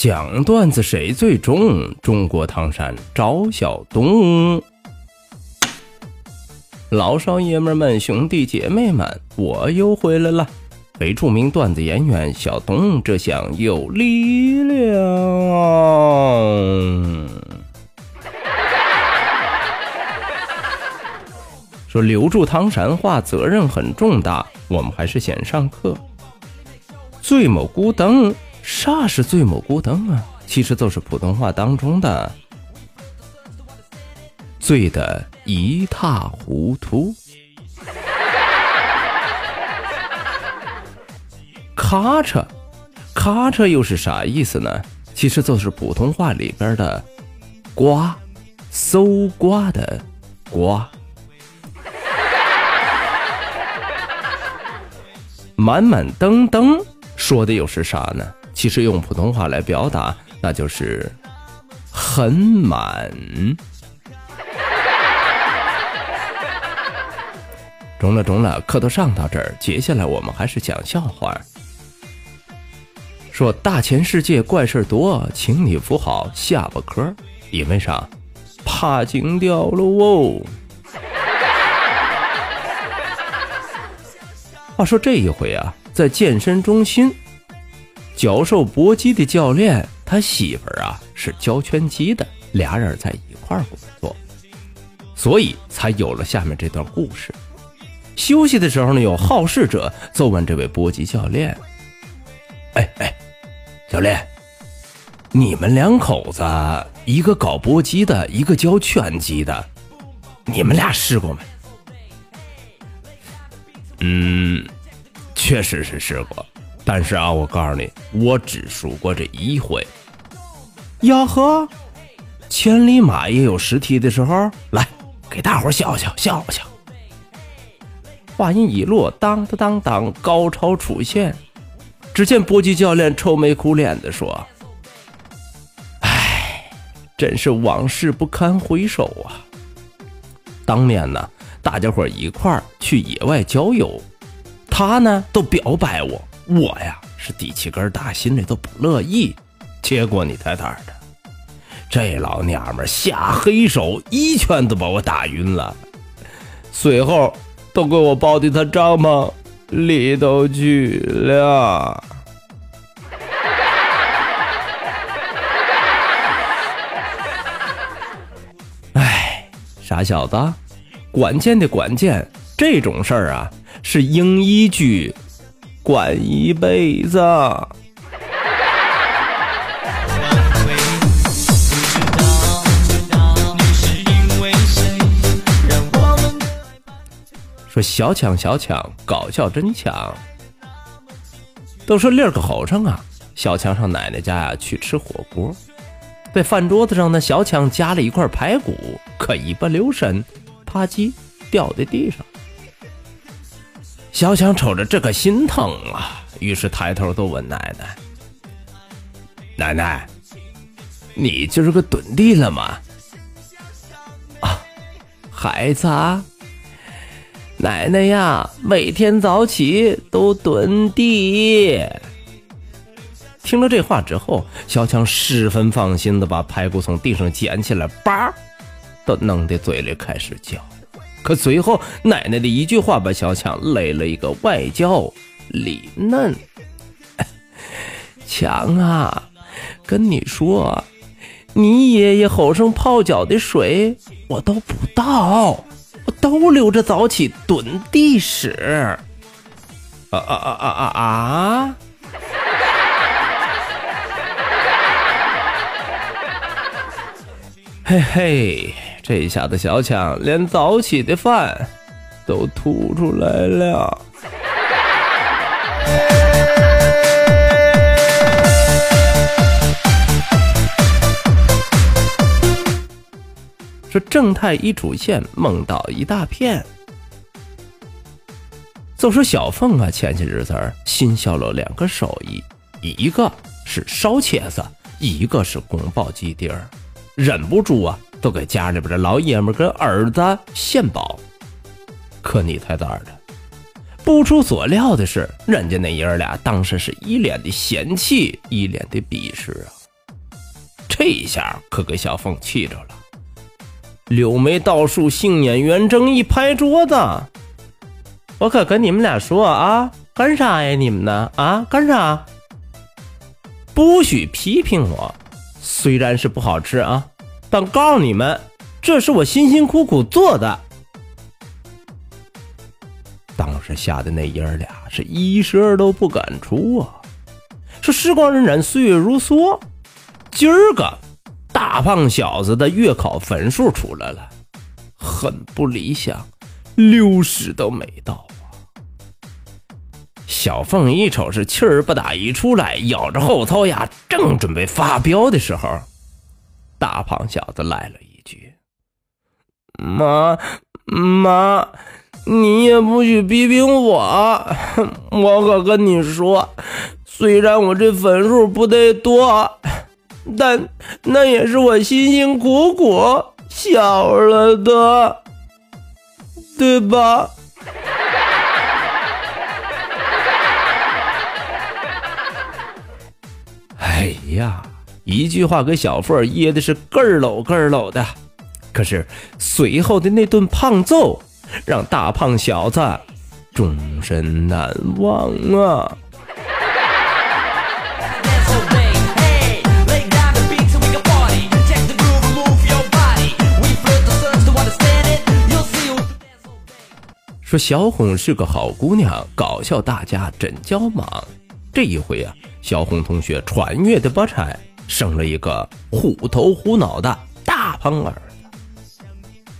讲段子谁最重？中国唐山赵小东，老少爷们们、兄弟姐妹们，我又回来了。非著名段子演员小东，这厢有力量。说留住唐山话责任很重大，我们还是先上课。醉某孤灯。啥是醉蘑菇灯啊？其实就是普通话当中的“醉得一塌糊涂”。咔嚓，咔嚓又是啥意思呢？其实就是普通话里边的“瓜”，搜刮的“瓜”。满满登登说的又是啥呢？其实用普通话来表达，那就是很满。中了中了，课都上到这儿，接下来我们还是讲笑话。说大千世界怪事多，请你扶好下巴壳，因为啥？怕惊掉了哦。话说这一回啊，在健身中心。教授搏击的教练，他媳妇儿啊是教拳击的，俩人在一块儿工作，所以才有了下面这段故事。休息的时候呢，有好事者就问这位搏击教练：“哎哎，教练，你们两口子一个搞搏击的，一个教拳击的，你们俩试过没？”“嗯，确实是试过。”但是啊，我告诉你，我只输过这一回。呀呵，千里马也有失蹄的时候。来，给大伙笑笑笑笑。话音一落，当当当当，高潮出现。只见搏击教练愁眉苦脸的说：“哎，真是往事不堪回首啊！当年呢，大家伙一块儿去野外郊游，他呢都表白我。”我呀是第七根大心里都不乐意，结果你猜猜的，这老娘们下黑手一拳都把我打晕了，随后都给我抱进他帐篷里头去了。哎，傻小子，管见的管见，这种事儿啊是应依据。管一辈子。说小强小强，搞笑真强。都说六个好生啊，小强上奶奶家呀去吃火锅，在饭桌子上呢，小强夹了一块排骨，可一不留神，啪叽掉在地上。小强瞅着这个心疼啊，于是抬头都问奶奶：“奶奶，你今儿个蹲地了吗？”啊，孩子，啊奶奶呀，每天早起都蹲地。听了这话之后，小强十分放心的把排骨从地上捡起来，叭，都弄得嘴里开始嚼。可随后，奶奶的一句话把小强累了一个外焦里嫩。强啊，跟你说，你爷爷吼声泡脚的水我都不倒，我都留着早起蹲地使。啊啊啊啊啊啊！嘿 嘿。这下子，小强连早起的饭都吐出来了。说正太一出现，梦到一大片。就说小凤啊，前些日子新销了两个手艺，一个是烧茄子，一个是宫保鸡丁儿，忍不住啊，都给家里边的老爷们跟儿子献宝。可你猜咋的？不出所料的是，人家那爷儿俩当时是一脸的嫌弃，一脸的鄙视啊！这一下可给小凤气着了，柳眉倒竖，杏眼圆睁，一拍桌子。我可跟你们俩说啊，干啥呀你们呢？啊，干啥？不许批评我，虽然是不好吃啊，但告诉你们，这是我辛辛苦苦做的。当时吓得那爷儿俩是一声都不敢出啊！说时光荏苒，岁月如梭，今儿个大胖小子的月考分数出来了，很不理想，六十都没到啊。小凤一瞅是气儿不打一处来，咬着后槽牙，正准备发飙的时候，大胖小子来了一句：“妈妈，你也不许批评我，我可跟你说，虽然我这分数不得多，但那也是我辛辛苦苦小了的，对吧？”哎呀，一句话给小凤噎的是咯儿搂咯儿搂的。可是随后的那顿胖揍，让大胖小子终身难忘啊！说小红是个好姑娘，搞笑大家真叫忙。这一回啊，小红同学穿越的不差，生了一个虎头虎脑的大胖儿子，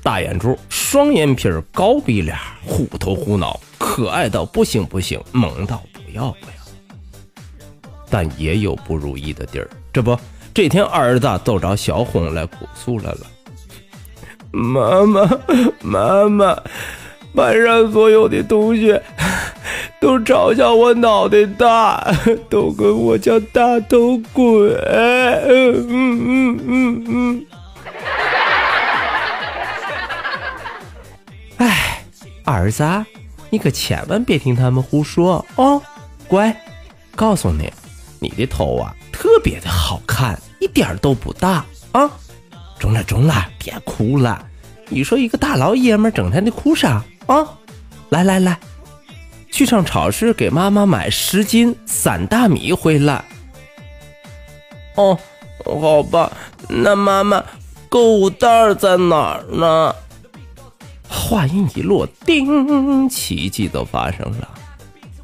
大眼珠，双眼皮，高鼻梁，虎头虎脑，可爱到不行不行，萌到不要不要。但也有不如意的地儿，这不，这天儿子都找小红来哭诉来了，妈妈，妈妈，班上所有的同学。都嘲笑我脑袋大，都跟我叫大头鬼。嗯嗯嗯嗯。哎，儿子，你可千万别听他们胡说哦。乖，告诉你，你的头啊特别的好看，一点都不大啊。中了中了，别哭了。你说一个大老爷们整天的哭啥啊？来来来。去上超市给妈妈买十斤散大米回来。哦，好吧，那妈妈购物袋在哪儿呢？话音一落，叮，奇迹都发生了。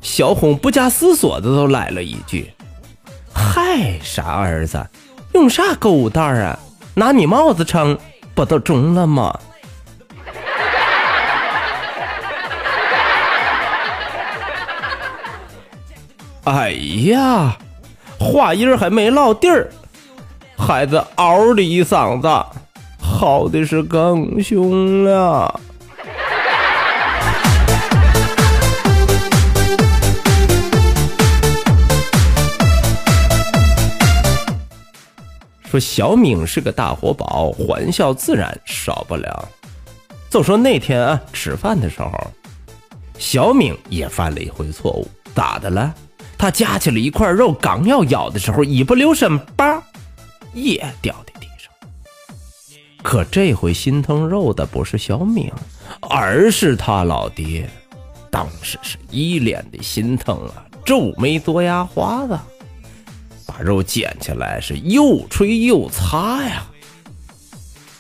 小红不假思索的都来了一句：“嗨，傻儿子，用啥购物袋啊？拿你帽子称，不都中了吗？”哎呀，话音儿还没落地儿，孩子嗷的一嗓子，嚎的是更凶了。说小敏是个大活宝，欢笑自然少不了。就说那天啊，吃饭的时候，小敏也犯了一回错误，咋的了？他夹起了一块肉，刚要咬的时候，一不留神，叭，也掉在地上。可这回心疼肉的不是小敏，而是他老爹。当时是一脸的心疼啊，皱眉嘬牙花子，把肉捡起来是又吹又擦呀。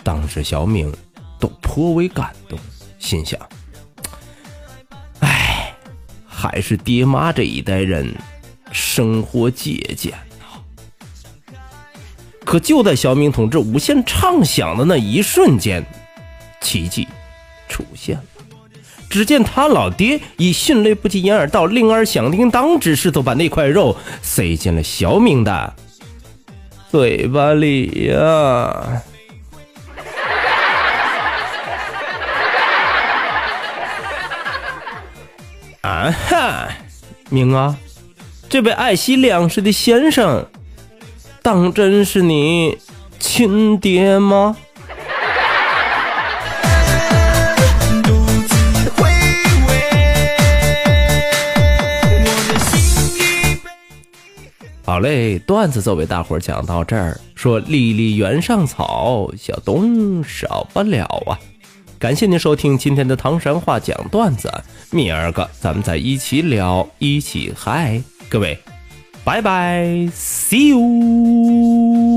当时小敏都颇为感动，心想：哎，还是爹妈这一代人。生活借鉴。可就在小明同志无限畅想的那一瞬间，奇迹出现了。只见他老爹以迅雷不及掩耳盗铃儿响叮当之势，都把那块肉塞进了小明的嘴巴里呀、啊哈，明啊！这位爱惜粮食的先生，当真是你亲爹吗？好嘞，段子就为大伙讲到这儿。说离离原上草，小东少不了啊！感谢您收听今天的唐山话讲段子，明儿个咱们再一起聊，一起嗨，各位拜拜 see you